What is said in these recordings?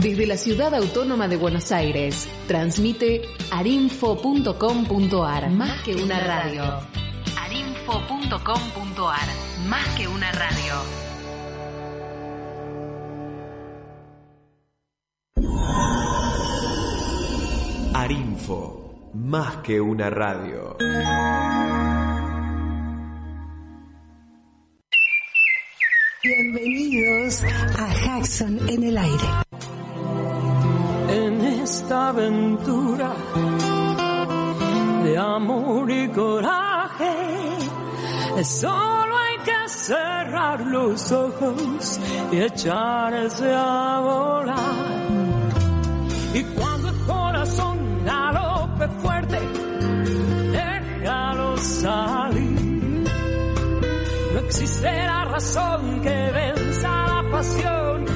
Desde la ciudad autónoma de Buenos Aires, transmite arinfo.com.ar, más que una radio. arinfo.com.ar, más que una radio. Arinfo, más que una radio. Bienvenidos a Jackson en el aire. Esta aventura de amor y coraje, solo hay que cerrar los ojos y echarse a volar. Y cuando el corazón galope fuerte, déjalo salir. No existe la razón que venza la pasión,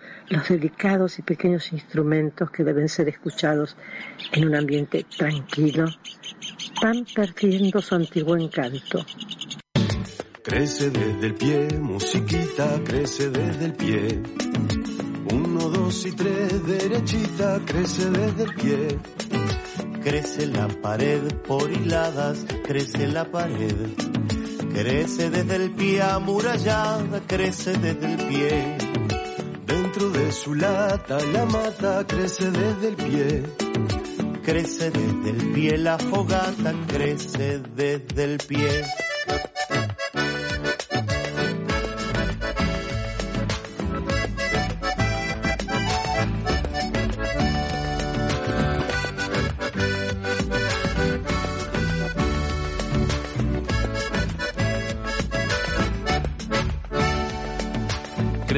los delicados y pequeños instrumentos que deben ser escuchados en un ambiente tranquilo van perdiendo su antiguo encanto. Crece desde el pie, musiquita, crece desde el pie. Uno, dos y tres, derechita, crece desde el pie. Crece la pared por hiladas, crece la pared. Crece desde el pie amurallada, crece desde el pie. Su lata, la mata, crece desde el pie. Crece desde el pie la fogata, crece desde el pie.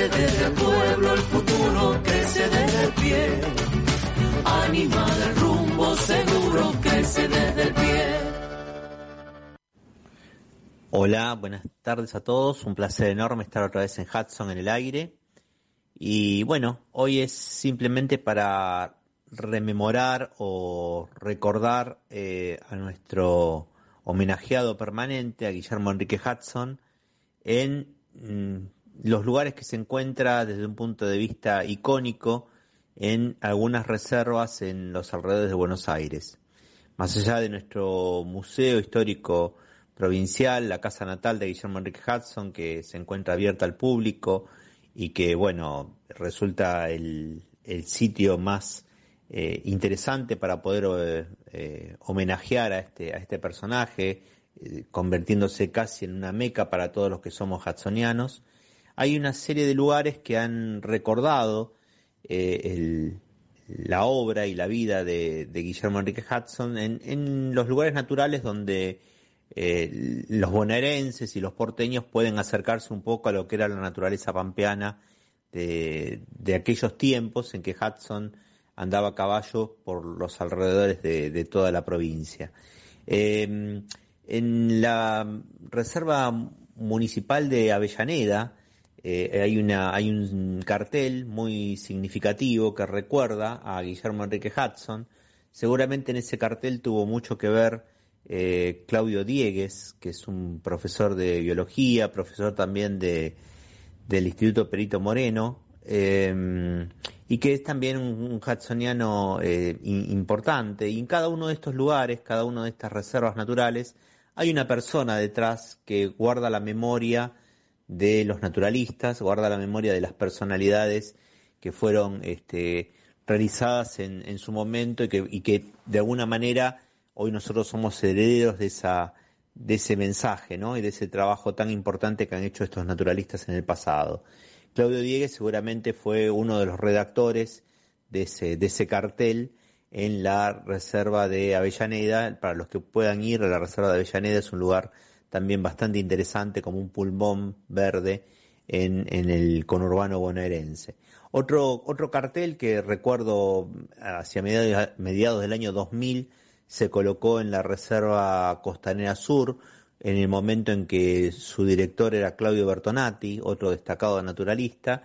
Desde el pueblo el futuro, crece desde el pie. Anima del rumbo seguro, crece desde el pie. Hola, buenas tardes a todos. Un placer enorme estar otra vez en Hudson en el aire. Y bueno, hoy es simplemente para rememorar o recordar eh, a nuestro homenajeado permanente, a Guillermo Enrique Hudson, en mm, los lugares que se encuentra desde un punto de vista icónico en algunas reservas en los alrededores de Buenos Aires. Más allá de nuestro museo histórico provincial, la casa natal de Guillermo Enrique Hudson, que se encuentra abierta al público y que, bueno, resulta el, el sitio más eh, interesante para poder eh, homenajear a este, a este personaje, eh, convirtiéndose casi en una meca para todos los que somos hudsonianos. Hay una serie de lugares que han recordado eh, la obra y la vida de, Guillermo Enrique Hudson en, los lugares naturales donde eh, los bonaerenses y los porteños pueden acercarse un poco a lo que era la naturaleza pampeana de, aquellos tiempos en que Hudson andaba a caballo por los alrededores de, toda la provincia. Eh, en la reserva municipal de Avellaneda eh, hay, un cartel muy significativo que recuerda a Guillermo Enrique Hudson. Seguramente en ese cartel tuvo mucho que ver eh, Claudio Diegues, que es un profesor de biología, profesor también de, del Instituto Perito Moreno, eh, y que es también un, un hudsoniano eh, importante. Y en cada uno de estos lugares, cada una de estas reservas naturales, hay una persona detrás que guarda la memoria de los naturalistas, guarda la memoria de las personalidades que fueron este, realizadas en, en su momento y que, de alguna manera hoy nosotros somos herederos de esa de ese mensaje, ¿no? Y de ese trabajo tan importante que han hecho estos naturalistas en el pasado. Claudio Diegues seguramente fue uno de los redactores de ese, de ese cartel en la reserva de Avellaneda. Para los que puedan ir a la reserva de Avellaneda es un lugar también bastante interesante como un pulmón verde en, en el conurbano bonaerense. Otro, otro cartel que recuerdo hacia mediados, mediados del año 2000 se colocó en la Reserva Costanera Sur en el momento en que su director era Claudio Bertonati, otro destacado naturalista.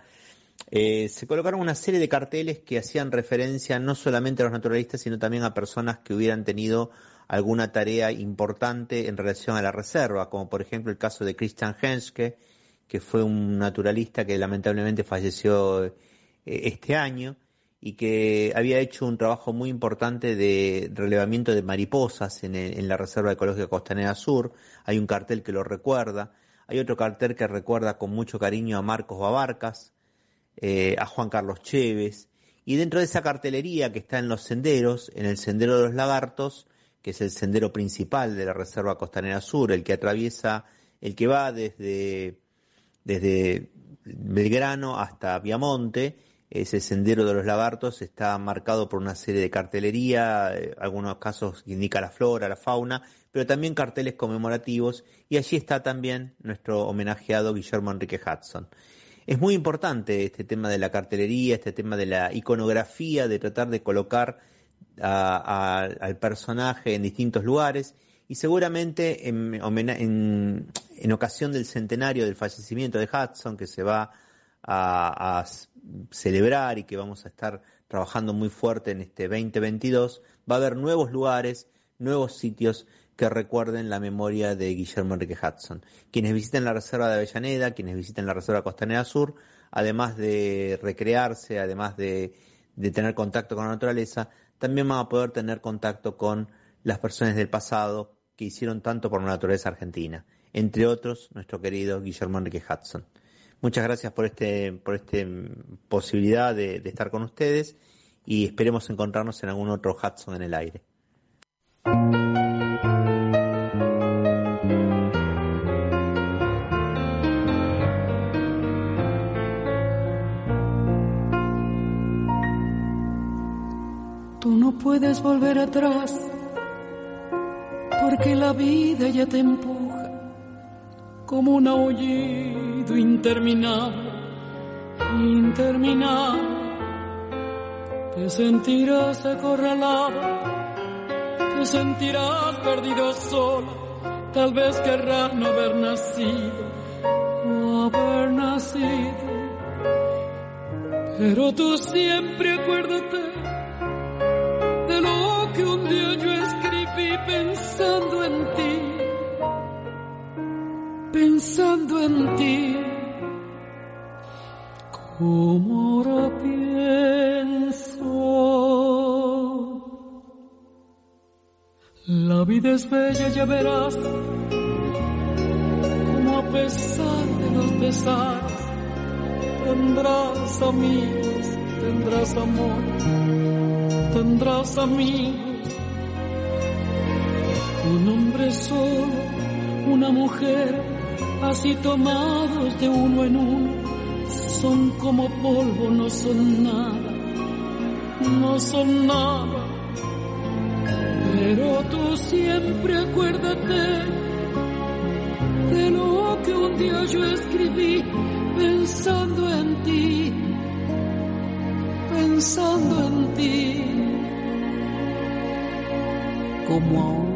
Eh, se colocaron una serie de carteles que hacían referencia no solamente a los naturalistas, sino también a personas que hubieran tenido alguna tarea importante en relación a la reserva, como por ejemplo el caso de Christian Henske, que fue un naturalista que lamentablemente falleció eh, este año y que había hecho un trabajo muy importante de relevamiento de mariposas en, la Reserva Ecológica Costanera Sur. Hay un cartel que lo recuerda. Hay otro cartel que recuerda con mucho cariño a Marcos Babarcas, eh, a Juan Carlos Chévez. Y dentro de esa cartelería que está en los senderos, en el Sendero de los Lagartos, que es el sendero principal de la Reserva Costanera Sur, el que atraviesa, el que va desde, desde Belgrano hasta Piamonte, ese sendero de los lagartos está marcado por una serie de cartelería, eh, algunos casos indica la flora, la fauna, pero también carteles conmemorativos y allí está también nuestro homenajeado Guillermo Enrique Hudson. Es muy importante este tema de la cartelería, este tema de la iconografía, de tratar de colocar a, al personaje en distintos lugares y seguramente en, en, en, ocasión del centenario del fallecimiento de Hudson, que se va a, a, celebrar y que vamos a estar trabajando muy fuerte en este 2022, va a haber nuevos lugares, nuevos sitios que recuerden la memoria de Guillermo Enrique Hudson. Quienes visiten la Reserva de Avellaneda, quienes visiten la Reserva Costanera Sur, además de recrearse, además de, de tener contacto con la naturaleza, también van a poder tener contacto con las personas del pasado que hicieron tanto por la naturaleza argentina, entre otros nuestro querido Guillermo Enrique Hudson. Muchas gracias por este, por esta posibilidad de estar con ustedes y esperemos encontrarnos en algún otro Hudson en el aire. No puedes volver atrás porque la vida ya te empuja como un aullido interminable, interminable. Te sentirás acorralado, te sentirás perdido solo, tal vez querrás no haber nacido o haber nacido. Pero tú siempre acuérdate yo escribí pensando en ti, pensando en ti, como ahora pienso. La vida es bella, ya verás, como a pesar de los pesares, tendrás amigos, tendrás amor, tendrás amigos. Un hombre solo, una mujer, así tomados de uno en uno, son como polvo, no son nada, no son nada. Pero tú siempre acuérdate de lo que un día yo escribí pensando en ti, pensando en ti, como ahora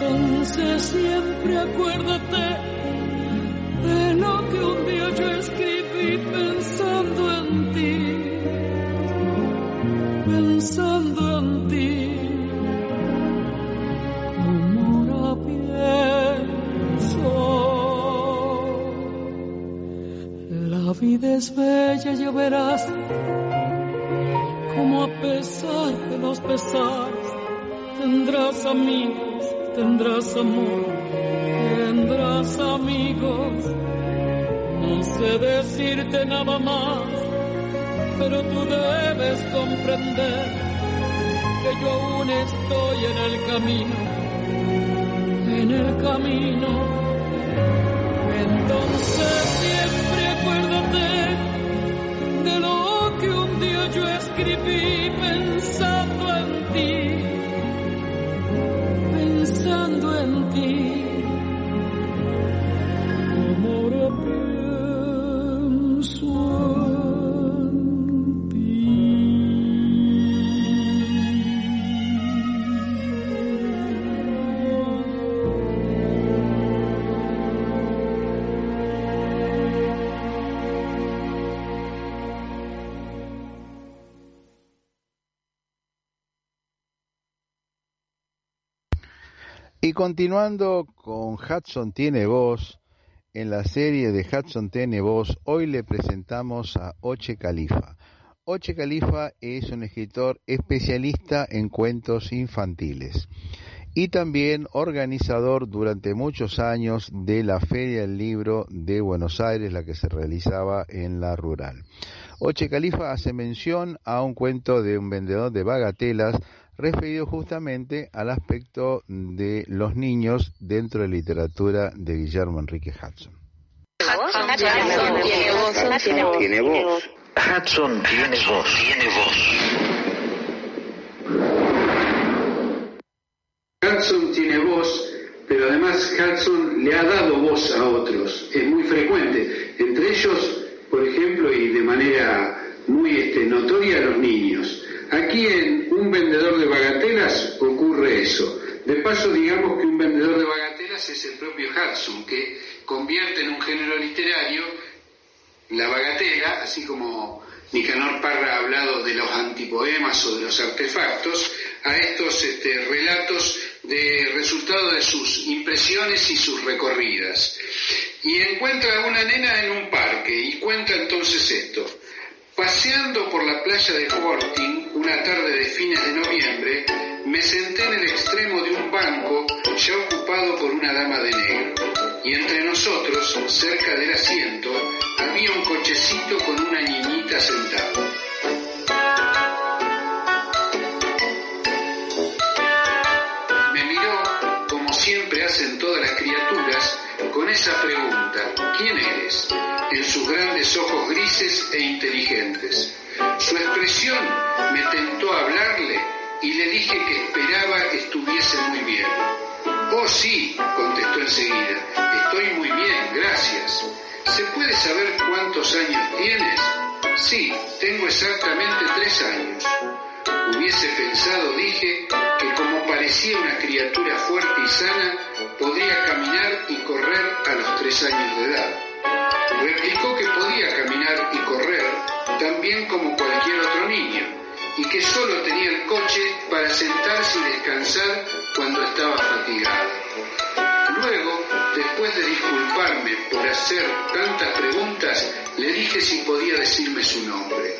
Entonces siempre acuérdate de lo que un día yo escribí pensando en ti, pensando en ti. Como ahora pienso, la vida es bella, ya verás, como a pesar de los pesares tendrás amigos tendrás amor, tendrás amigos. No sé decirte nada más, pero tú debes comprender que yo aún estoy en el camino, en el camino. Entonces siempre acuérdate Y continuando con Hudson Tiene Voz, en la serie de Hudson Tiene Voz, hoy le presentamos a Oche Califa. Oche Califa es un escritor especialista en cuentos infantiles y también organizador durante muchos años de la Feria del Libro de Buenos Aires, la que se realizaba en la rural. Oche Califa hace mención a un cuento de un vendedor de bagatelas referido justamente al aspecto de los niños dentro de la literatura de Guillermo Enrique Hudson. Tiene voz. Hudson tiene voz. Tiene voz. Hudson tiene voz, pero además Hudson le ha dado voz a otros. Es muy frecuente. Entre ellos, por ejemplo, y de manera muy este, notoria, los niños. Aquí en Un vendedor de bagatelas ocurre eso. De paso, digamos que un vendedor de bagatelas es el propio Hudson, que convierte en un género literario la bagatela, así como Nicanor Parra ha hablado de los antipoemas o de los artefactos, a estos este, relatos de resultado de sus impresiones y sus recorridas. Y encuentra a una nena en un parque y cuenta entonces esto. Paseando por la playa de Forting, una tarde de fines de noviembre, me senté en el extremo de un banco ya ocupado por una dama de negro. Y entre nosotros, cerca del asiento, había un cochecito con una niñita sentada. Me miró, como siempre hacen todas las criaturas, con esa pregunta, ¿quién eres? En sus grandes ojos grises e inteligentes. Su expresión me tentó a hablarle y le dije que esperaba que estuviese muy bien. Oh sí, contestó enseguida, estoy muy bien, gracias. ¿Se puede saber cuántos años tienes? Sí, tengo exactamente tres años. Hubiese pensado, dije, que como parecía una criatura fuerte y sana, podría caminar y correr a los tres años de edad. Replicó que podía caminar y correr tan bien como cualquier otro niño y que solo tenía el coche para sentarse y descansar cuando estaba fatigado. Luego, después de disculparme por hacer tantas preguntas, le dije si podía decirme su nombre.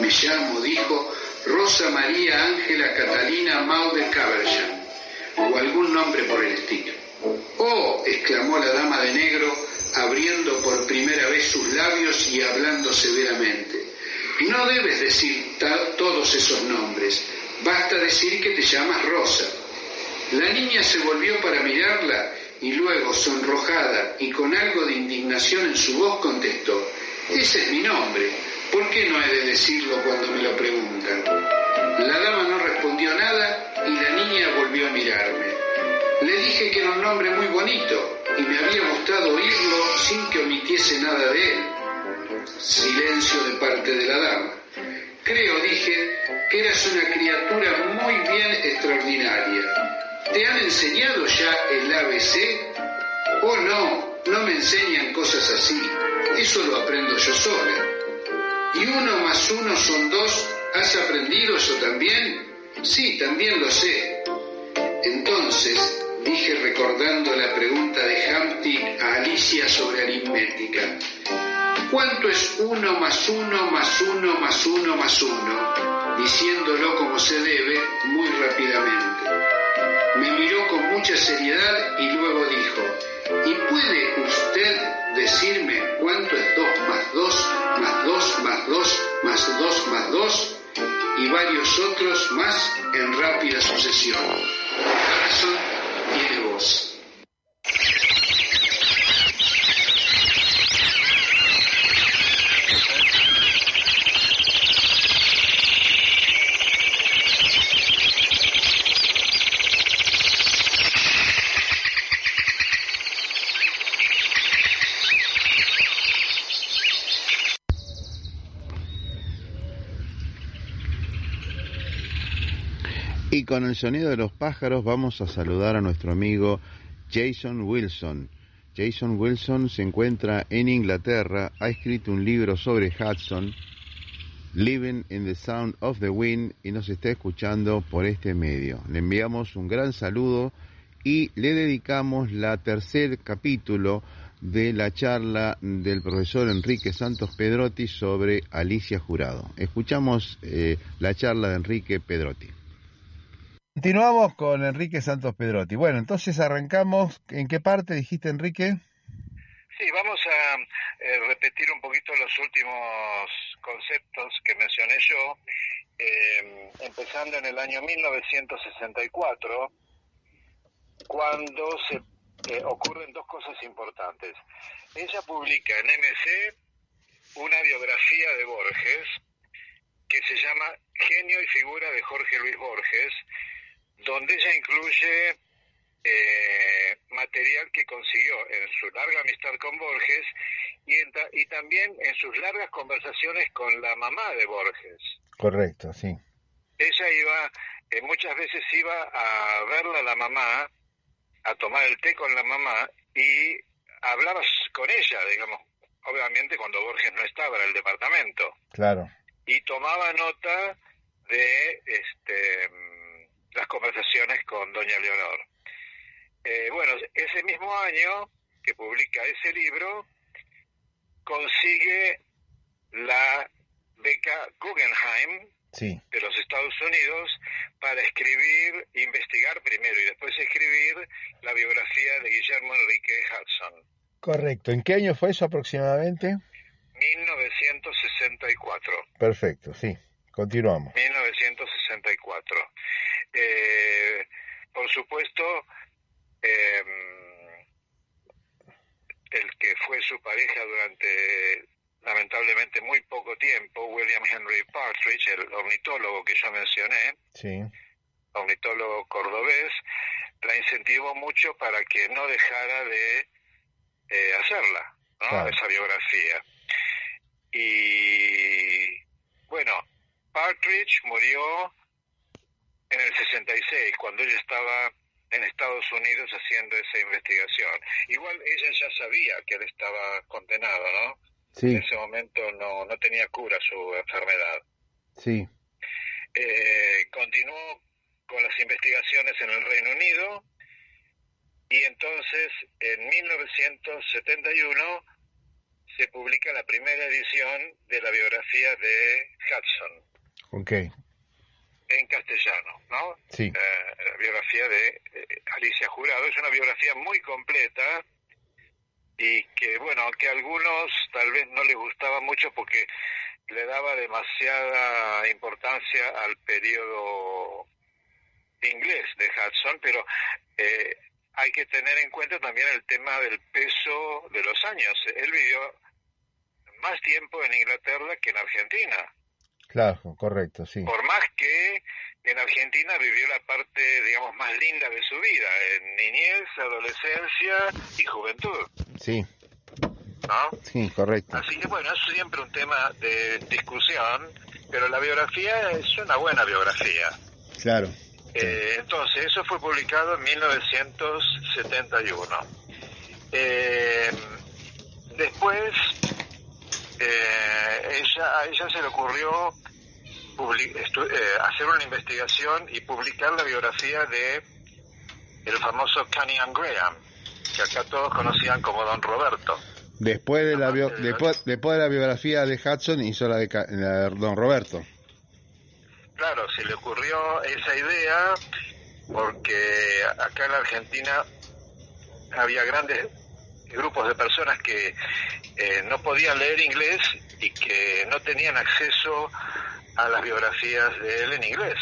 Me llamo, dijo, Rosa María Ángela Catalina Maude Caberjan, o algún nombre por el estilo. Oh, exclamó la dama de negro, abriendo por primera vez sus labios y hablando severamente. No debes decir todos esos nombres, basta decir que te llamas Rosa. La niña se volvió para mirarla y luego, sonrojada y con algo de indignación en su voz, contestó, ese es mi nombre, ¿por qué no he de decirlo cuando me lo preguntan? La dama no respondió nada y la niña volvió a mirarme. Le dije que era un nombre muy bonito y me había gustado oírlo sin que omitiese nada de él. Silencio de parte de la dama. Creo, dije, que eras una criatura muy bien extraordinaria. ¿Te han enseñado ya el ABC? Oh, no, no me enseñan cosas así. Eso lo aprendo yo sola. ¿Y uno más uno son dos? ¿Has aprendido eso también? Sí, también lo sé. Entonces, dije recordando la pregunta de Humpty a Alicia sobre aritmética. ¿Cuánto es uno más uno más uno más uno más uno? Diciéndolo como se debe muy rápidamente. Me miró con mucha seriedad y luego dijo, ¿y puede usted decirme cuánto es dos más dos más dos más dos más dos más dos? Y varios otros más en rápida sucesión. Tiene Y con el sonido de los pájaros vamos a saludar a nuestro amigo Jason Wilson. Jason Wilson se encuentra en Inglaterra, ha escrito un libro sobre Hudson, Living in the Sound of the Wind, y nos está escuchando por este medio. Le enviamos un gran saludo y le dedicamos la tercer capítulo de la charla del profesor Enrique Santos Pedrotti sobre Alicia Jurado. Escuchamos eh, la charla de Enrique Pedrotti. Continuamos con Enrique Santos Pedrotti. Bueno, entonces arrancamos. ¿En qué parte dijiste, Enrique? Sí, vamos a eh, repetir un poquito los últimos conceptos que mencioné yo, eh, empezando en el año 1964, cuando se eh, ocurren dos cosas importantes. Ella publica en MC una biografía de Borges que se llama Genio y figura de Jorge Luis Borges, donde ella incluye eh, material que consiguió en su larga amistad con Borges y, y también en sus largas conversaciones con la mamá de Borges. Correcto, sí. Ella iba, eh, muchas veces iba a verla a la mamá, a tomar el té con la mamá y hablaba con ella, digamos, obviamente cuando Borges no estaba en el departamento. Claro. Y tomaba nota de este, las conversaciones con doña Leonor. Eh, bueno, ese mismo año que publica ese libro, consigue la beca Guggenheim de los Estados Unidos para escribir, investigar primero y después escribir la biografía de Guillermo Enrique Hudson. Correcto. ¿En qué año fue eso aproximadamente? 1964. Perfecto, sí. Continuamos. 1964. Eh, por supuesto, eh, el que fue su pareja durante lamentablemente muy poco tiempo, William Henry Partridge, el ornitólogo que yo mencioné, sí. ornitólogo cordobés, la incentivó mucho para que no dejara de eh, hacerla, ¿no? esa biografía. Y bueno, Partridge murió en el 66, cuando ella estaba en Estados Unidos haciendo esa investigación. Igual ella ya sabía que él estaba condenado, ¿no? Sí. En ese momento no, no tenía cura su enfermedad. Sí. Eh, continuó con las investigaciones en el Reino Unido y entonces en 1971 se publica la primera edición de la biografía de Hudson. Ok en castellano, ¿no? Sí. Eh, la biografía de eh, Alicia Jurado es una biografía muy completa y que, bueno, que a algunos tal vez no les gustaba mucho porque le daba demasiada importancia al periodo inglés de Hudson, pero eh, hay que tener en cuenta también el tema del peso de los años. Él vivió más tiempo en Inglaterra que en Argentina. Claro, correcto, sí. Por más que en Argentina vivió la parte, digamos, más linda de su vida, en niñez, adolescencia y juventud. Sí. ¿No? Sí, correcto. Así que bueno, es siempre un tema de discusión, pero la biografía es una buena biografía. Claro. Eh, entonces, eso fue publicado en 1971. Eh, después, eh, ella, a ella se le ocurrió eh, hacer una investigación y publicar la biografía de el famoso Cunningham Graham, que acá todos conocían como Don Roberto. Después de, la después, después de la biografía de Hudson hizo la de, Don Roberto. Claro, se le ocurrió esa idea porque acá en la Argentina había grandes grupos de personas que eh, no podían leer inglés y que no tenían acceso a las biografías de él en inglés.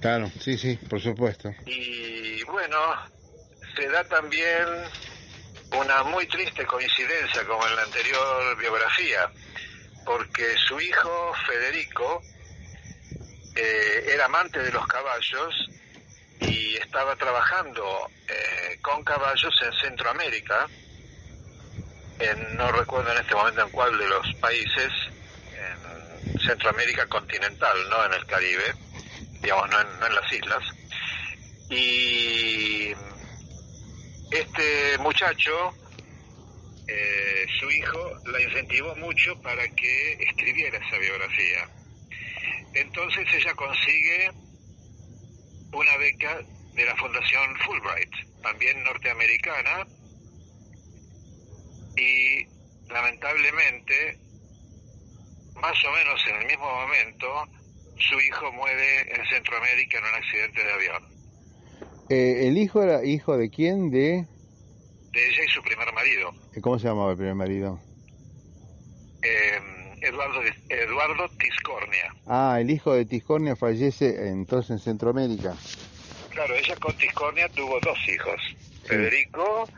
Claro, sí, sí, por supuesto. Y bueno, se da también una muy triste coincidencia como en la anterior biografía, porque su hijo Federico eh, era amante de los caballos y estaba trabajando eh, con caballos en Centroamérica, en, no recuerdo en este momento en cuál de los países, Centroamérica continental, no en el Caribe, digamos, no en, las islas. Y este muchacho, eh, su hijo, la incentivó mucho para que escribiera esa biografía. Entonces ella consigue una beca de la Fundación Fulbright también norteamericana, y lamentablemente, más o menos en el mismo momento, su hijo muere en Centroamérica en un accidente de avión. Eh, ¿El hijo era hijo de quién? De... De ella y su primer marido. ¿Cómo se llamaba el primer marido? Eh, Eduardo, Eduardo Tiscornia. Ah, el hijo de Tiscornia fallece entonces en Centroamérica. Claro, ella con Tiscornia tuvo dos hijos, Federico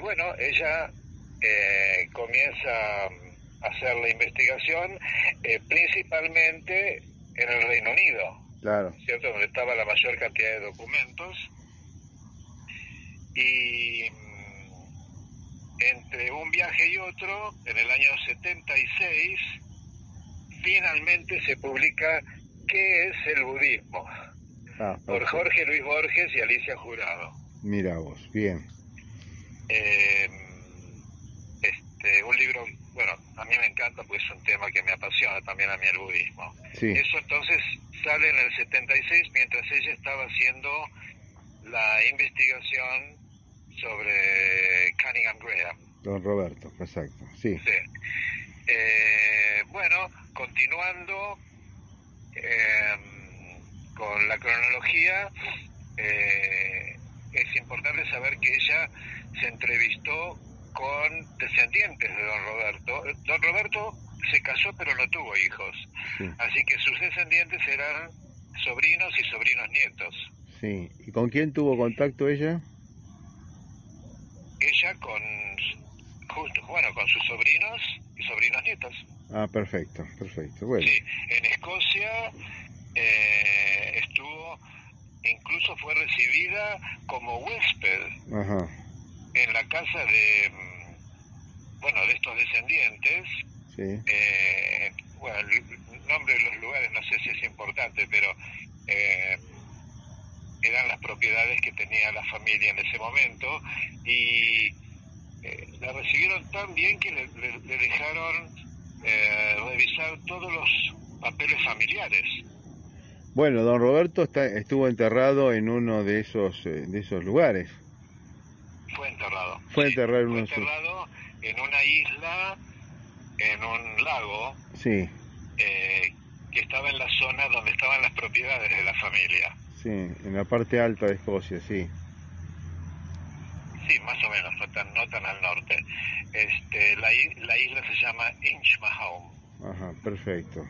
Y bueno, ella eh, comienza a hacer la investigación eh, principalmente en el Reino Unido, claro. ¿cierto? Donde estaba la mayor cantidad de documentos. Y mm, entre un viaje y otro, en el año 76, finalmente se publica ¿Qué es el budismo? Ah, por Jorge Luis Borges y Alicia Jurado. Mira vos, bien. Eh, este, un libro, bueno, a mí me encanta porque es un tema que me apasiona también a mí el budismo. Sí. Eso entonces sale en el 76 mientras ella estaba haciendo la investigación sobre Cunningham Graham. Don Roberto, exacto, sí. Eh, bueno, continuando eh, con la cronología, eh, es importante saber que ella se entrevistó con descendientes de don Roberto. Don Roberto se casó pero no tuvo hijos, así que sus descendientes eran sobrinos y sobrinos nietos. Sí, ¿y con quién tuvo contacto ella? Ella con, justo, bueno, con sus sobrinos y sobrinos nietos. Ah, perfecto, perfecto. Bueno. Sí, en Escocia eh, estuvo, incluso fue recibida como huésped Ajá. En la casa de, mm, bueno, de estos descendientes. Sí. Eh, bueno, el nombre de los lugares no sé si es importante, pero eh, eran las propiedades que tenía la familia en ese momento y eh, la recibieron tan bien que le, le- le dejaron eh, revisar todos los papeles familiares. Bueno, don Roberto está, estuvo enterrado en uno de esos eh, de esos lugares. Fue enterrado. En enterrado una isla, en un lago, Sí, eh, que estaba en la zona donde estaban las propiedades de la familia. sí, en la parte alta de Escocia, sí. Sí, más o menos, no tan, no tan al norte. Este, la, la isla se llama Inchmahome. Ajá, perfecto.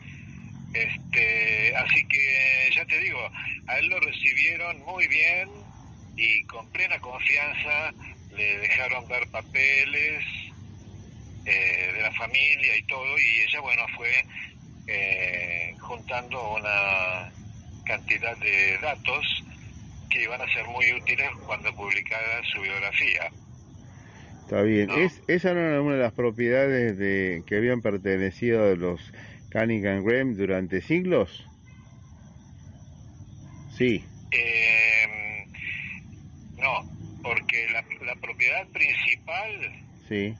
Este, así que ya te digo, a él lo recibieron muy bien y con plena confianza le dejaron ver papeles eh, de la familia y todo y ella, bueno, fue eh, juntando una cantidad de datos que iban a ser muy útiles cuando publicara su biografía. Está bien. ¿Es, ¿Esa no era una de las propiedades de que habían pertenecido a los Cunningham Graham durante siglos? Sí, Eh, no, porque la, la propiedad principal sí.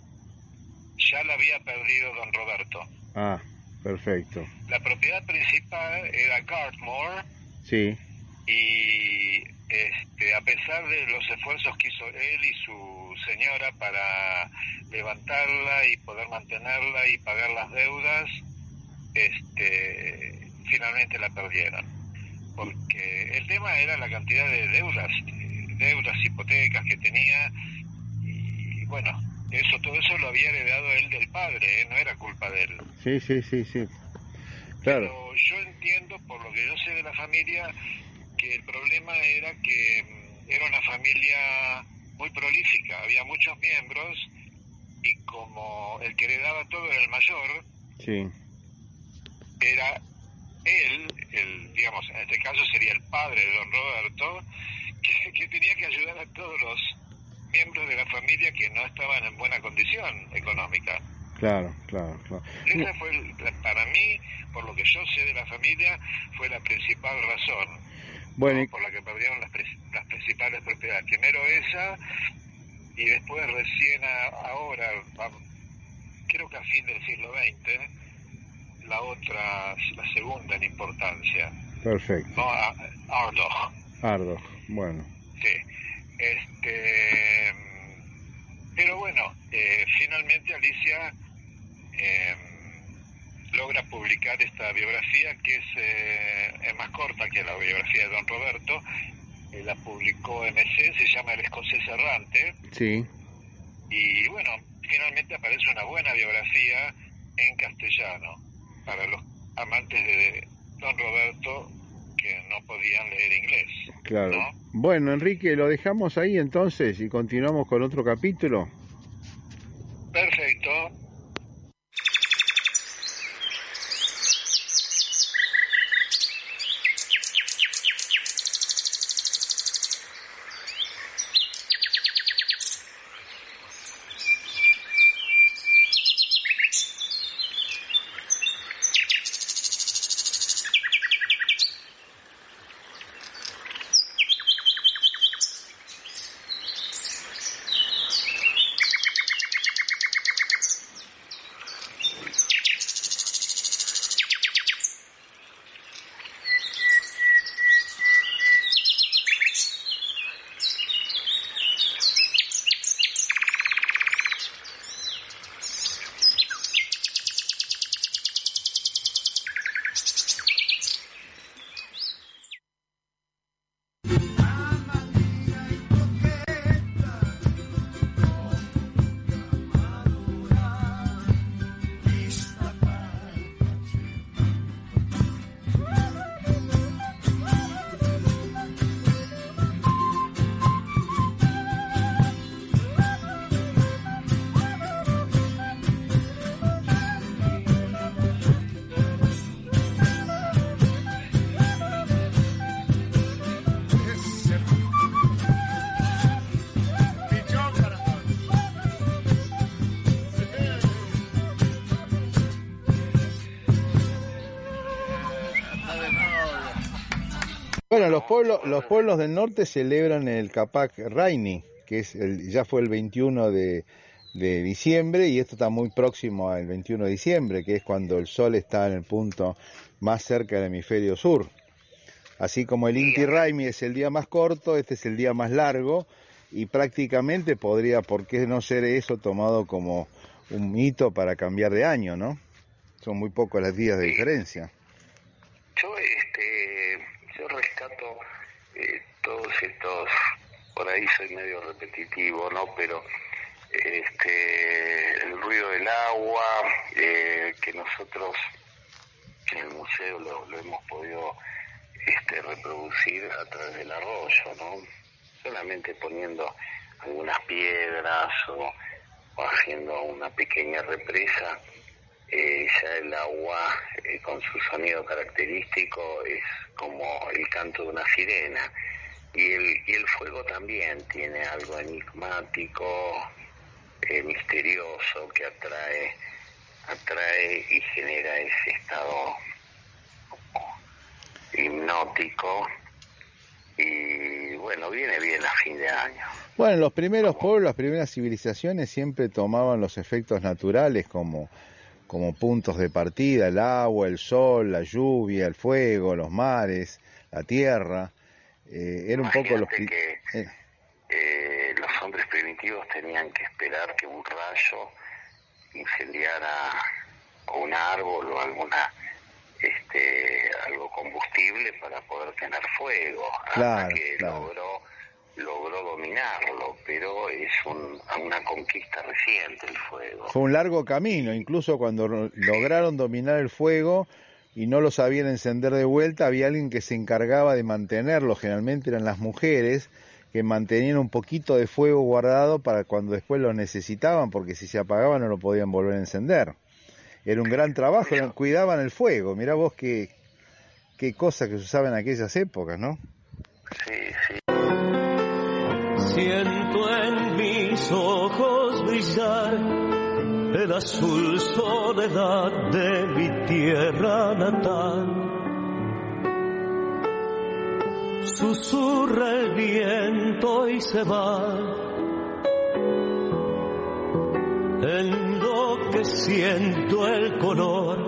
ya la había perdido don Roberto. Ah, perfecto. La propiedad principal era Gartmore Sí, y este, a pesar de los esfuerzos que hizo él y su señora para levantarla y poder mantenerla y pagar las deudas, este, finalmente la perdieron. Porque el tema era la cantidad de deudas, deudas, hipotecas que tenía y bueno, eso todo eso lo había heredado él del padre, ¿eh? no era culpa de él. sí, sí, sí, sí. Claro, Pero yo entiendo, por lo que yo sé de la familia, que el problema era que mm, era una familia muy prolífica, había muchos miembros y como el que heredaba todo era el mayor, sí, era él, el, digamos, en este caso sería el padre de don Roberto, que, que tenía que ayudar a todos los miembros de la familia que no estaban en buena condición económica. claro, claro, claro. Esa fue, para mí, por lo que yo sé de la familia, fue la principal razón Bueno, por la que perdieron las, las principales propiedades. Primero esa, y después recién a- ahora, creo que a fin del siglo XX, la otra, la segunda en importancia. Perfecto. No. Ardog, bueno. Sí. Este, pero bueno, eh, finalmente Alicia eh, logra publicar esta biografía que es, eh, es más corta que la biografía de Don Roberto. la publicó MC, se llama El escocés errante. Sí. Y bueno, finalmente aparece una buena biografía en castellano para los amantes de Don Roberto que no podían leer inglés. Claro. Bueno, Enrique, lo dejamos ahí entonces y continuamos con otro capítulo. Perfecto. Los pueblos, los pueblos del norte celebran el Capac Raini, que es el, ya fue el 21 de, de diciembre y esto está muy próximo al 21 de diciembre, que es cuando el sol está en el punto más cerca del hemisferio sur. Así como el Inti Raimi es el día más corto, este es el día más largo y prácticamente podría, ¿por qué no ser eso tomado como un mito para cambiar de año, no? Son muy pocos los días de diferencia. Yo, este, yo rescato eh, todos estos, por ahí soy medio repetitivo, ¿no? Pero este, el ruido del agua, eh, que nosotros en el museo lo, hemos podido este, reproducir a través del arroyo, ¿no? Solamente poniendo algunas piedras o haciendo una pequeña represa, eh, ya el agua eh, con su sonido característico es como el canto de una sirena. Y el, y el fuego también tiene algo enigmático, eh, misterioso, que atrae, atrae y genera ese estado hipnótico y bueno, viene bien a fin de año. Bueno, los primeros pueblos, las primeras civilizaciones siempre tomaban los efectos naturales como, como puntos de partida, el agua, el sol, la lluvia, el fuego, los mares, la tierra. Eh, era un poco los... que eh. eh, los hombres primitivos tenían que esperar que un rayo incendiara un árbol o alguna este algo combustible para poder tener fuego Claro, hasta que claro. logró logró dominarlo pero es un, una conquista reciente el fuego Fue un largo camino, incluso cuando ro- lograron dominar el fuego y no lo sabían encender de vuelta, había alguien que se encargaba de mantenerlo, generalmente eran las mujeres, que mantenían un poquito de fuego guardado para cuando después lo necesitaban, porque si se apagaba no lo podían volver a encender. Era un gran trabajo, cuidaban el fuego, mirá vos qué, qué cosa que se usaba en aquellas épocas, ¿no? Siento en mis ojos brillar el azul soledad de mi tierra natal. Susurra el viento y se va. en lo que siento el color.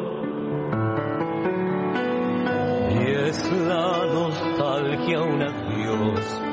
Y es la nostalgia un adiós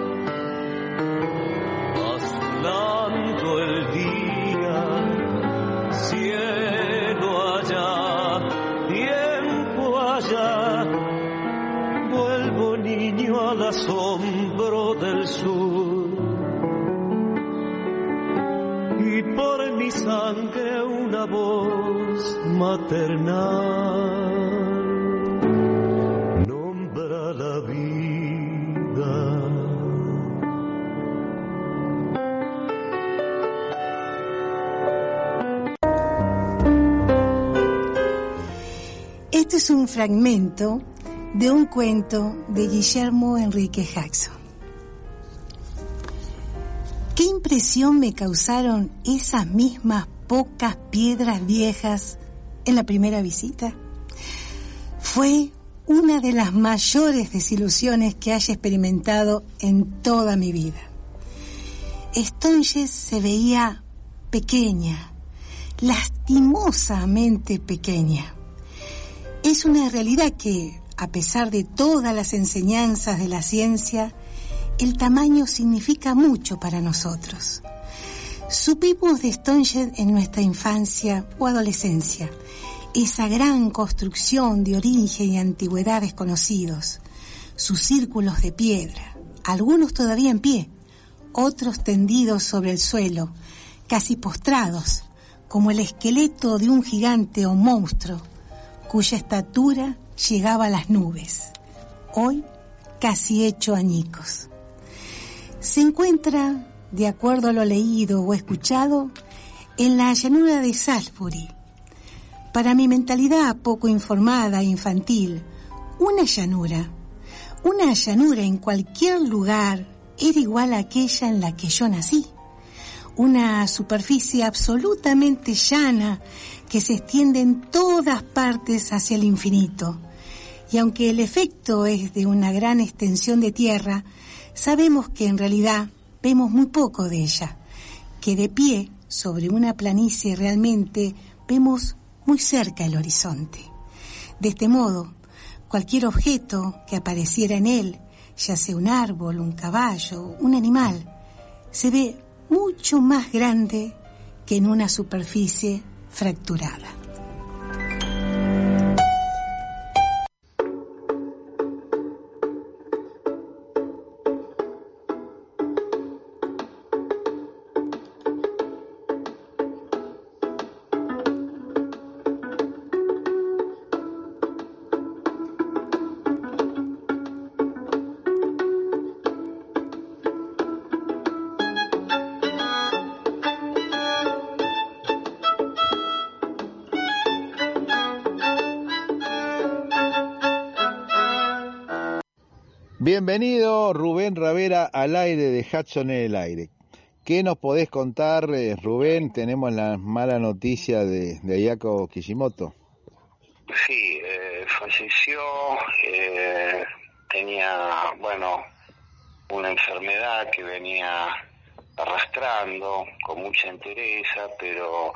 maternal. la vida. Este es un fragmento de un cuento de Guillermo Enrique Jackson. ¿Qué impresión me causaron esas mismas pocas piedras viejas en la primera visita? Fue una de las mayores desilusiones que haya experimentado en toda mi vida. Stonges se veía pequeña, lastimosamente pequeña. Es una realidad que, a pesar de todas las enseñanzas de la ciencia, el tamaño significa mucho para nosotros. Supimos de Stonges en nuestra infancia o adolescencia, esa gran construcción de origen y antigüedad desconocidos, sus círculos de piedra, algunos todavía en pie, otros tendidos sobre el suelo, casi postrados, como el esqueleto de un gigante o monstruo, cuya estatura llegaba a las nubes, hoy casi hecho añicos. Se encuentra, de acuerdo a lo leído o escuchado, en la llanura de Salisbury, para mi mentalidad poco informada e infantil, una llanura, una llanura en cualquier lugar era igual a aquella en la que yo nací. Una superficie absolutamente llana que se extiende en todas partes hacia el infinito. Y aunque el efecto es de una gran extensión de tierra, sabemos que en realidad vemos muy poco de ella, que de pie sobre una planicie realmente vemos muy cerca el horizonte. De este modo, cualquier objeto que apareciera en él, ya sea un árbol, un caballo, un animal, se ve mucho más grande que en una superficie fracturada. Rubén Ravera al aire de Hudson en el aire. ¿Qué nos podés contar, eh, Rubén? Tenemos la mala noticia de, de Ayako Kishimoto. Sí, eh, falleció, eh, tenía, bueno, una enfermedad que venía arrastrando con mucha entereza, pero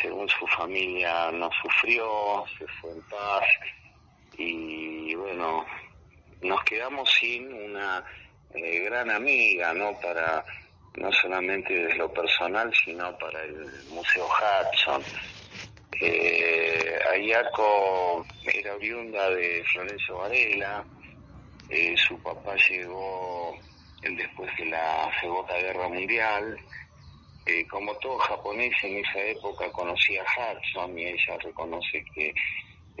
según su familia no sufrió, se fue en paz y bueno, nos quedamos sin una eh, gran amiga, ¿no? Para, no solamente desde lo personal, sino para el Museo Hudson. Eh, Ayako era oriunda de Florencio Varela, eh, su papá llegó después de la Segunda Guerra Mundial, eh, como todo japonés en esa época conocía Hudson y ella reconoce que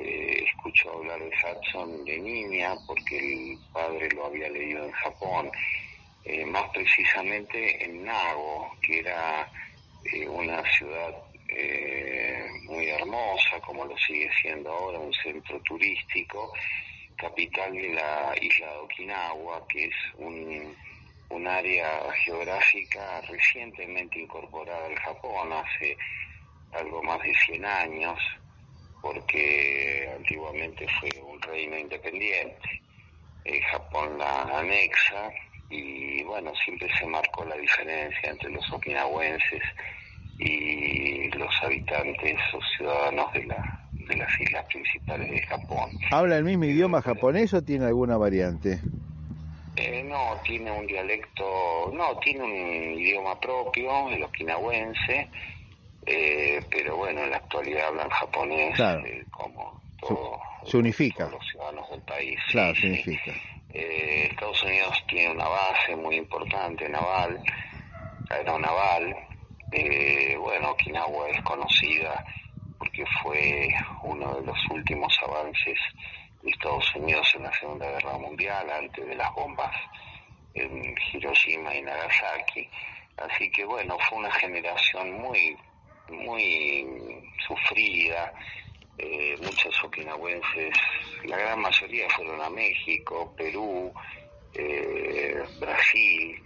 eh, escuchó hablar de Hudson de niña porque el padre lo había leído en Japón, eh, más precisamente en Nago, que era eh, una ciudad eh, muy hermosa, como lo sigue siendo ahora, un centro turístico, capital de la isla de Okinawa, que es un, un área geográfica recientemente incorporada al Japón, hace algo más de 100 años, porque antiguamente fue un reino independiente. Eh, Japón la anexa y bueno, siempre se marcó la diferencia entre los okinawenses y los habitantes o ciudadanos de, la, de las islas principales de Japón. ¿Habla el mismo idioma japonés o tiene alguna variante? Eh, no, tiene un dialecto, no, tiene un idioma propio, el okinawense, eh, pero bueno, en la actualidad hablan japonés eh, como todo, se unifica. todos los ciudadanos del país. Claro, se unifica. Eh, Estados Unidos tiene una base muy importante naval, aeronaval. Eh, bueno, Okinawa es conocida porque fue uno de los últimos avances de Estados Unidos en la Segunda Guerra Mundial, antes de las bombas en Hiroshima y Nagasaki. Así que bueno, fue una generación muy, muy sufrida, eh, muchos la gran mayoría fueron a México, Perú, eh, Brasil,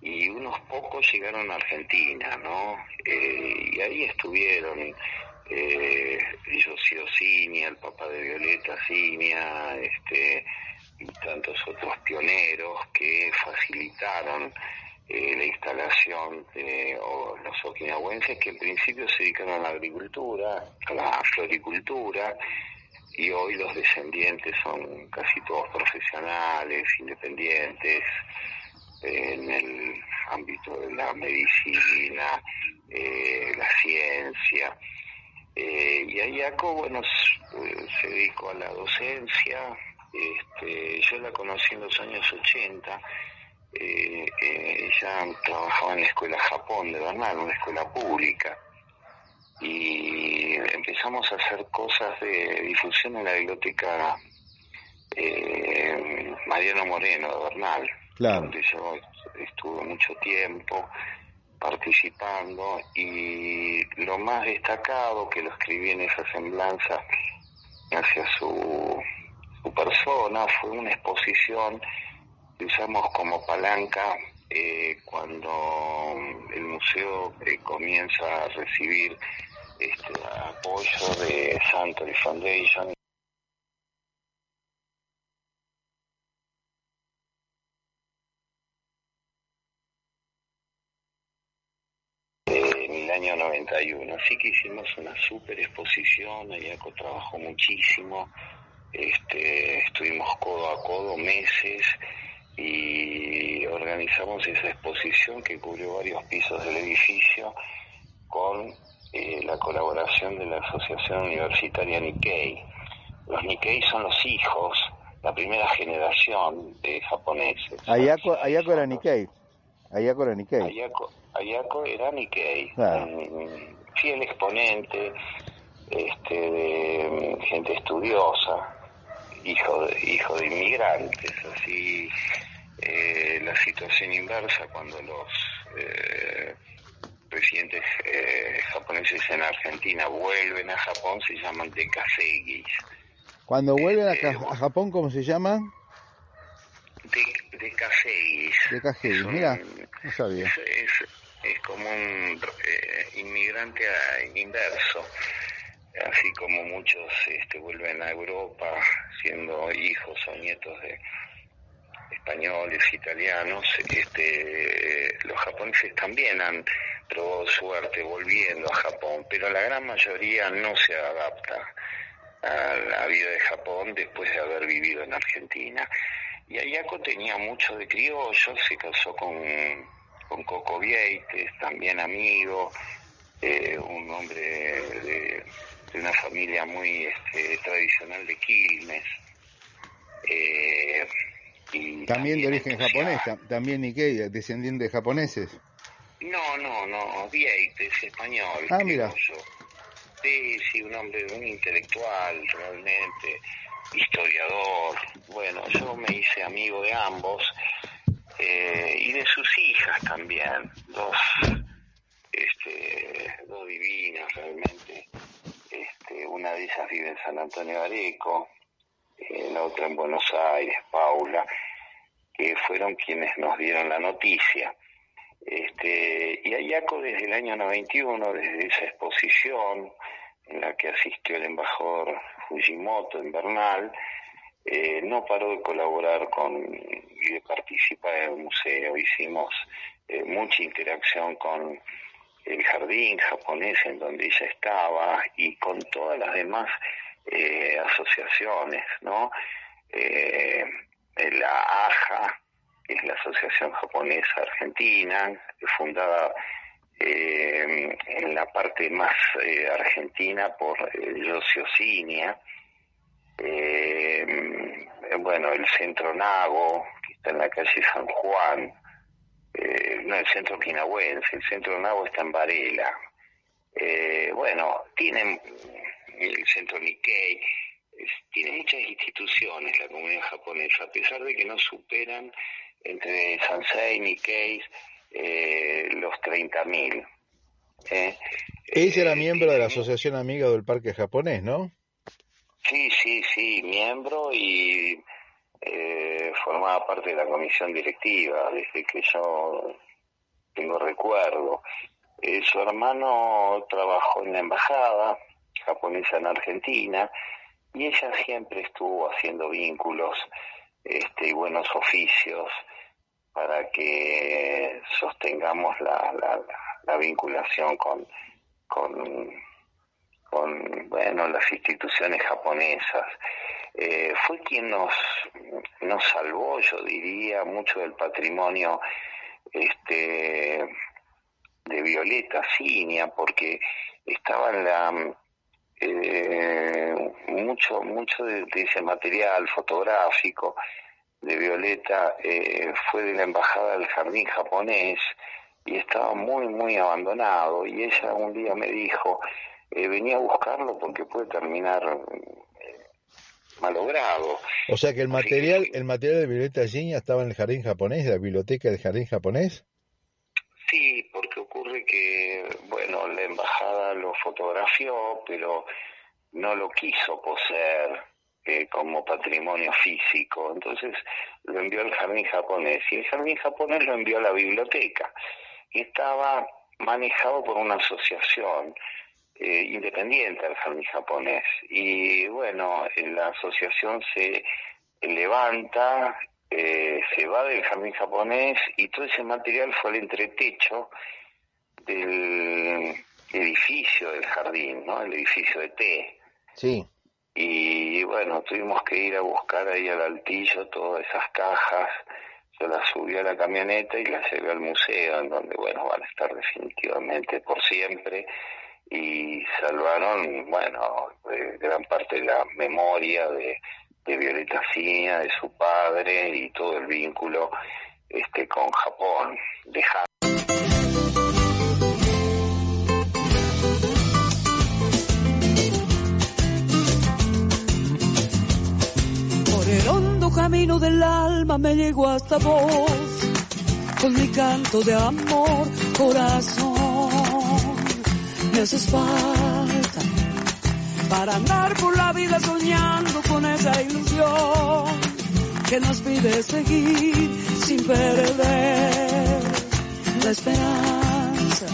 y unos pocos llegaron a Argentina, ¿no? Eh, y ahí estuvieron eh, José Cinia, el papá de Violeta Cinia, este, y tantos otros pioneros que facilitaron eh, la instalación de los okinawenses que en principio se dedicaron a la agricultura, a la floricultura, y hoy los descendientes son casi todos profesionales, independientes, en el ámbito de la medicina, eh, la ciencia. Eh, y Ayako, bueno, se dedicó a la docencia, este, yo la conocí en los años 80, eh, ella trabajaba en la escuela Japón de Bernal, una escuela pública, y empezamos a hacer cosas de difusión en la biblioteca eh, Mariano Moreno de Bernal, donde yo estuve mucho tiempo participando y lo más destacado que lo escribí en esa semblanza hacia su, su persona fue una exposición usamos como palanca eh, cuando el museo eh, comienza a recibir este apoyo de Santori Foundation en el año 91. Así que hicimos una super exposición, Ayaco trabajó muchísimo, este, estuvimos codo a codo meses y organizamos esa exposición que cubrió varios pisos del edificio con eh, la colaboración de la Asociación Universitaria Nikkei. Los Nikkei son los hijos, la primera generación de japoneses. Ayako, Ayako era Nikkei. Ayako era Nikkei. Ayako, Ayako era Nikkei, fiel exponente este, de gente estudiosa, hijo de, hijo de inmigrantes, así eh, la situación inversa cuando los eh, residentes eh, japoneses en Argentina vuelven a Japón se llaman dekasegis. Cuando vuelven a, a, Japón, ¿cómo se llaman? De, dekasegis. Dekasegis, mira, no sabía. Es, es, como un inmigrante inverso así como muchos este, vuelven a Europa siendo hijos o nietos de españoles, italianos, este, los japoneses también han probado suerte volviendo a Japón, pero la gran mayoría no se adapta a la vida de Japón después de haber vivido en Argentina. Y Ayako tenía mucho de criollo, se casó con, con Coco Vieites, también amigo, eh, un hombre de de una familia muy este, tradicional de Quilmes. Eh, y también, de origen japonés, también Nikkei, descendiente de japoneses. No, no, no, Vieites, español. Ah, mira. Sí, sí, un hombre, un intelectual realmente, historiador. Bueno, yo me hice amigo de ambos eh, y de sus hijas también, dos, este, dos divinas ellas vive en San Antonio de Areco, eh, la otra en Buenos Aires, Paula, que fueron quienes nos dieron la noticia. Este, y Ayaco desde el año 91, desde esa exposición en la que asistió el embajador Fujimoto en Bernal, eh, no paró de colaborar con y de participar en el museo. Hicimos eh, mucha interacción con el jardín japonés en donde ella estaba y con todas las demás eh, asociaciones, ¿no? la AJA, que es la Asociación Japonesa Argentina, fundada en la parte más argentina por Yosio Cinia, eh, bueno, el centro Nago, que está en la calle San Juan, eh, no el centro quinahuense, el centro Nago está en Varela. Eh, bueno, tienen el centro Nikkei, tiene muchas instituciones la comunidad japonesa, a pesar de que no superan entre Sansei y Nikkei eh, los 30.000. ¿eh? Ella era miembro de la Asociación Amiga del Parque Japonés, ¿no? Sí, sí, sí, miembro y eh, formaba parte de la comisión directiva desde que yo tengo recuerdo. Eh, su hermano trabajó en la embajada japonesa en Argentina y ella siempre estuvo haciendo vínculos este, y buenos oficios para que sostengamos la, la, la vinculación con, con bueno las instituciones japonesas eh, fue quien nos nos salvó yo diría mucho del patrimonio este de Violeta Cinia porque estaba en la eh, mucho mucho de, ese material fotográfico de Violeta eh, fue de la embajada del jardín japonés y estaba muy muy abandonado. Y ella un día me dijo eh, venía a buscarlo porque puede terminar malogrado. O sea que el material, el material de Violeta Giña estaba en el jardín japonés, de la biblioteca del jardín japonés. Sí, porque ocurre que, bueno, la embajada lo fotografió, pero no lo quiso poseer eh, como patrimonio físico. Entonces lo envió al jardín japonés y el jardín japonés lo envió a la biblioteca. Y estaba manejado por una asociación eh, independiente al jardín japonés. Y bueno, la asociación se levanta, eh, se va del jardín japonés y todo ese material fue al entretecho del edificio del jardín, ¿no? El edificio de té. Sí. Y bueno, tuvimos que ir a buscar ahí al altillo todas esas cajas. Yo las subí a la camioneta y las llevé al museo, en donde, bueno, van a estar definitivamente por siempre y salvaron, bueno, gran parte de la memoria de, Violeta Ciña, de su padre y todo el vínculo este con Japón, Por el hondo camino del alma me llegó hasta vos, con mi canto de amor, corazón me haces falta para andar por la vida soñando con esa ilusión que nos pide seguir sin perder la esperanza.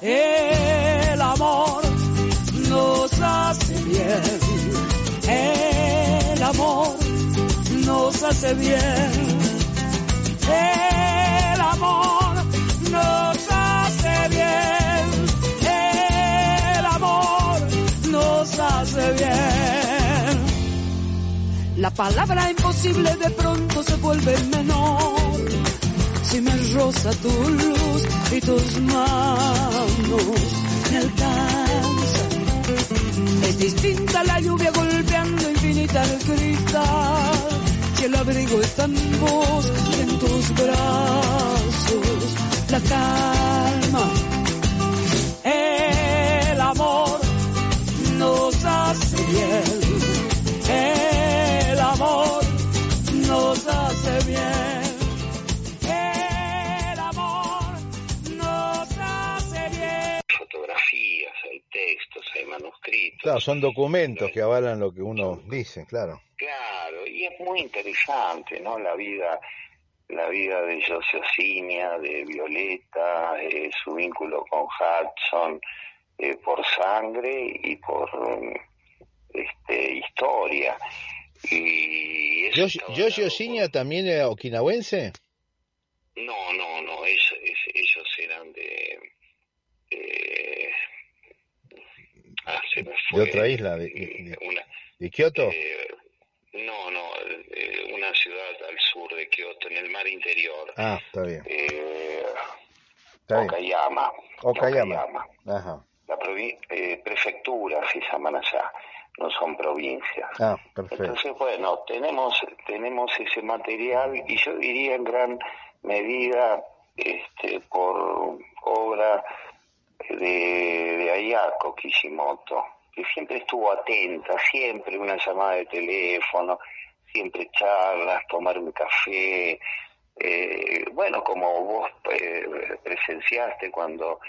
El amor nos hace bien, el amor nos hace bien, palabra imposible de pronto se vuelve menor. Si me roza tu luz y tus manos me alcanza. Es distinta la lluvia golpeando infinita el cristal. Si el abrigo está en vos y en tus brazos, la calma, el amor nos hace bien. El amor nos hace bien. El amor nos hace bien. Fotografías, hay textos, hay manuscritos Claro, son documentos que avalan lo que uno dice, claro. Claro, y es muy interesante, ¿no? La vida la vida de José Ocinia, de Violeta, eh, su vínculo con Hudson, eh, por sangre y por este, historia. Y ¿Yoshi también era okinawense? No, no, no, ellos, ellos eran de... ah, se me fue. ¿De otra isla? ¿De, de, una, ¿de Kioto? Eh, no, no, una ciudad al sur de Kioto, en el mar interior. Ah, está bien. Eh, Okayama. Okayama. Ajá. La eh, prefectura se llaman allá, no son provincias. Ah, perfecto. Entonces, bueno, tenemos, tenemos ese material y yo diría en gran medida este, por obra de, de Ayako Kishimoto que siempre estuvo atenta, siempre una llamada de teléfono, siempre charlas, tomar un café. Eh, bueno, como vos eh, presenciaste cuando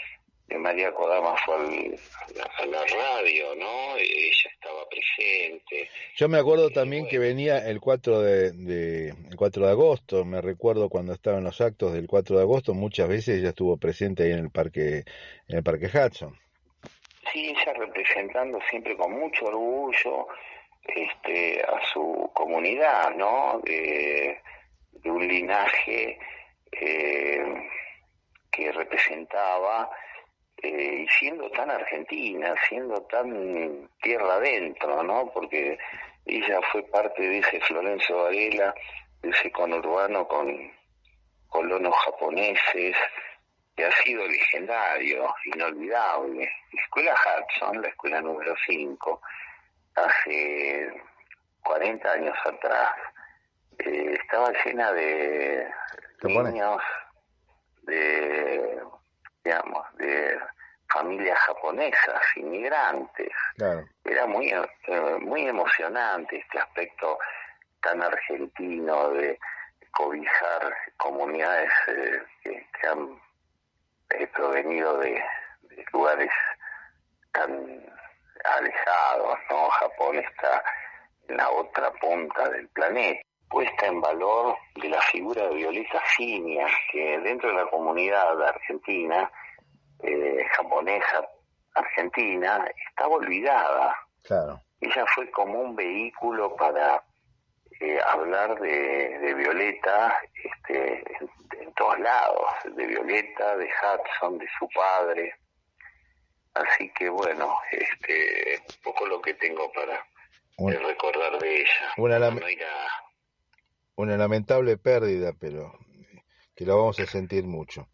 María Kodama fue a la radio, ¿no? Ella estaba presente. Yo me acuerdo también que venía el 4 de, de, el 4 de agosto, me recuerdo cuando estaba en los actos del 4 de agosto, muchas veces ella estuvo presente ahí en el parque en el parque Hudson sí, ella representando siempre con mucho orgullo este, a su comunidad, ¿no? De, un linaje eh, que representaba eh, y siendo tan argentina, siendo tan tierra adentro, ¿no? Porque ella fue parte de ese Florencio Varela, de ese conurbano con colonos japoneses, que ha sido legendario, inolvidable. La escuela Hudson, la escuela número 5, hace 40 años atrás, eh, estaba llena de niños de, digamos, de familias japonesas, inmigrantes. Era muy, eh, muy emocionante este aspecto tan argentino de cobijar comunidades eh, que han provenido de, lugares tan alejados, ¿no? Japón está en la otra punta del planeta. Puesta en valor de la figura de Violeta Cinia, que dentro de la comunidad argentina, eh, japonesa argentina, estaba olvidada. Claro. Ella fue como un vehículo para eh, hablar de, Violeta este, en, todos lados, de Violeta, de Hudson, de su padre. Así que bueno, este, un poco lo que tengo para recordar de ella. Una, una lamentable pérdida, pero que lo vamos a sentir mucho.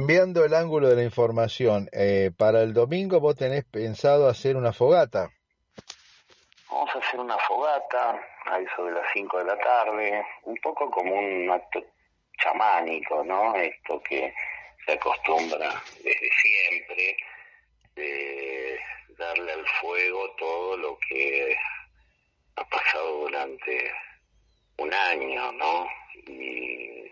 Cambiando el ángulo de la información, eh, para el domingo vos tenés pensado hacer una fogata. Vamos a hacer una fogata a eso de las 5 de la tarde, un poco como un acto chamánico, ¿no? Esto que se acostumbra desde siempre, de darle al fuego todo lo que ha pasado durante un año, ¿no? Y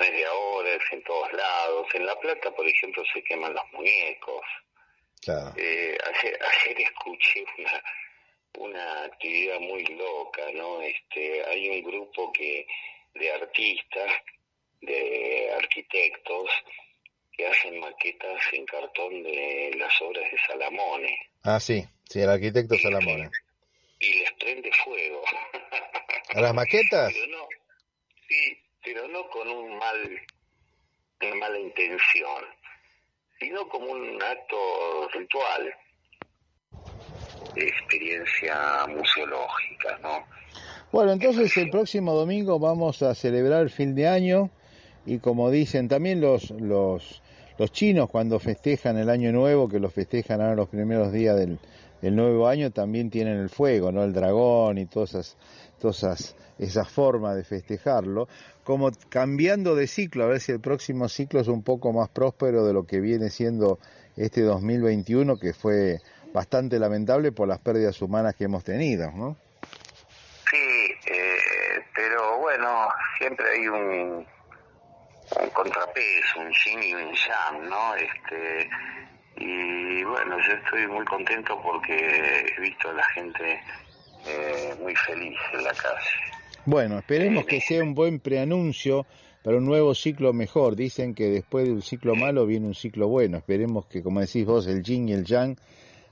no es de ahora, es en todos lados. En La Plata, por ejemplo, se queman los muñecos. Eh, ayer, escuché una, una actividad muy loca, ¿no? Este, hay un grupo que de artistas, de arquitectos, que hacen maquetas en cartón de las obras de Salamone. Ah, sí, sí, el arquitecto Salamone. Y les prende fuego. ¿A las maquetas? No con un mal, una mala intención, sino como un acto ritual de experiencia museológica, ¿no? Bueno, entonces el próximo domingo vamos a celebrar el fin de año y como dicen también los, los, los chinos cuando festejan el año nuevo, que lo festejan ahora los primeros días del, el nuevo año también tienen el fuego, ¿no? El dragón y todas esas, esas formas de festejarlo, como cambiando de ciclo, a ver si el próximo ciclo es un poco más próspero de lo que viene siendo este 2021, que fue bastante lamentable por las pérdidas humanas que hemos tenido, ¿no? Sí, eh, pero bueno, siempre hay un, un contrapeso, un yin y un yang, ¿no? Este, y bueno, yo estoy muy contento porque he visto a la gente eh, muy feliz en la calle. Bueno, esperemos que sea un buen preanuncio para un nuevo ciclo mejor. Dicen que después de un ciclo malo viene un ciclo bueno. Esperemos que, como decís vos, el yin y el yang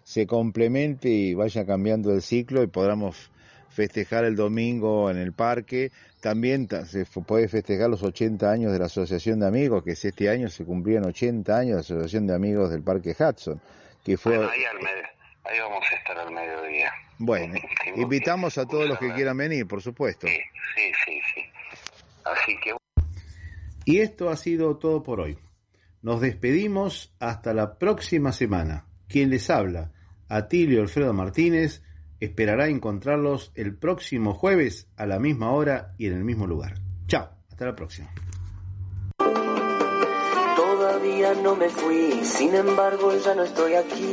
se complemente y vaya cambiando el ciclo y podamos festejar el domingo en el parque. También se puede festejar los 80 años de la Asociación de Amigos, que es este año se cumplían 80 años de la Asociación de Amigos del Parque Hudson. Que fue... ahí, ahí vamos a estar al mediodía. Bueno, invitamos a todos los que quieran venir, por supuesto. Sí, sí, sí, sí. Así que... Y esto ha sido todo por hoy. Nos despedimos hasta la próxima semana. Quien les habla, Atilio Alfredo Martínez, esperará encontrarlos el próximo jueves a la misma hora y en el mismo lugar. Chao, hasta la próxima. Todavía no me fui, sin embargo ya no estoy aquí.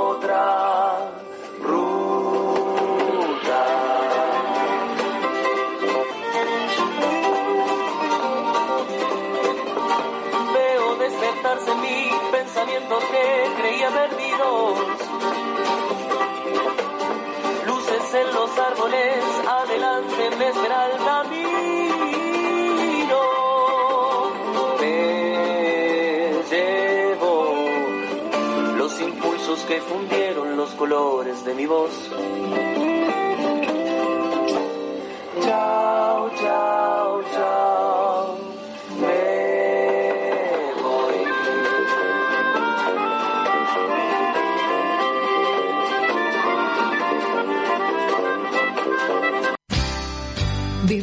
pensamientos que creía perdidos. Luces en los árboles, adelante me espera el camino. que fundieron los colores de mi voz. Chao, chao,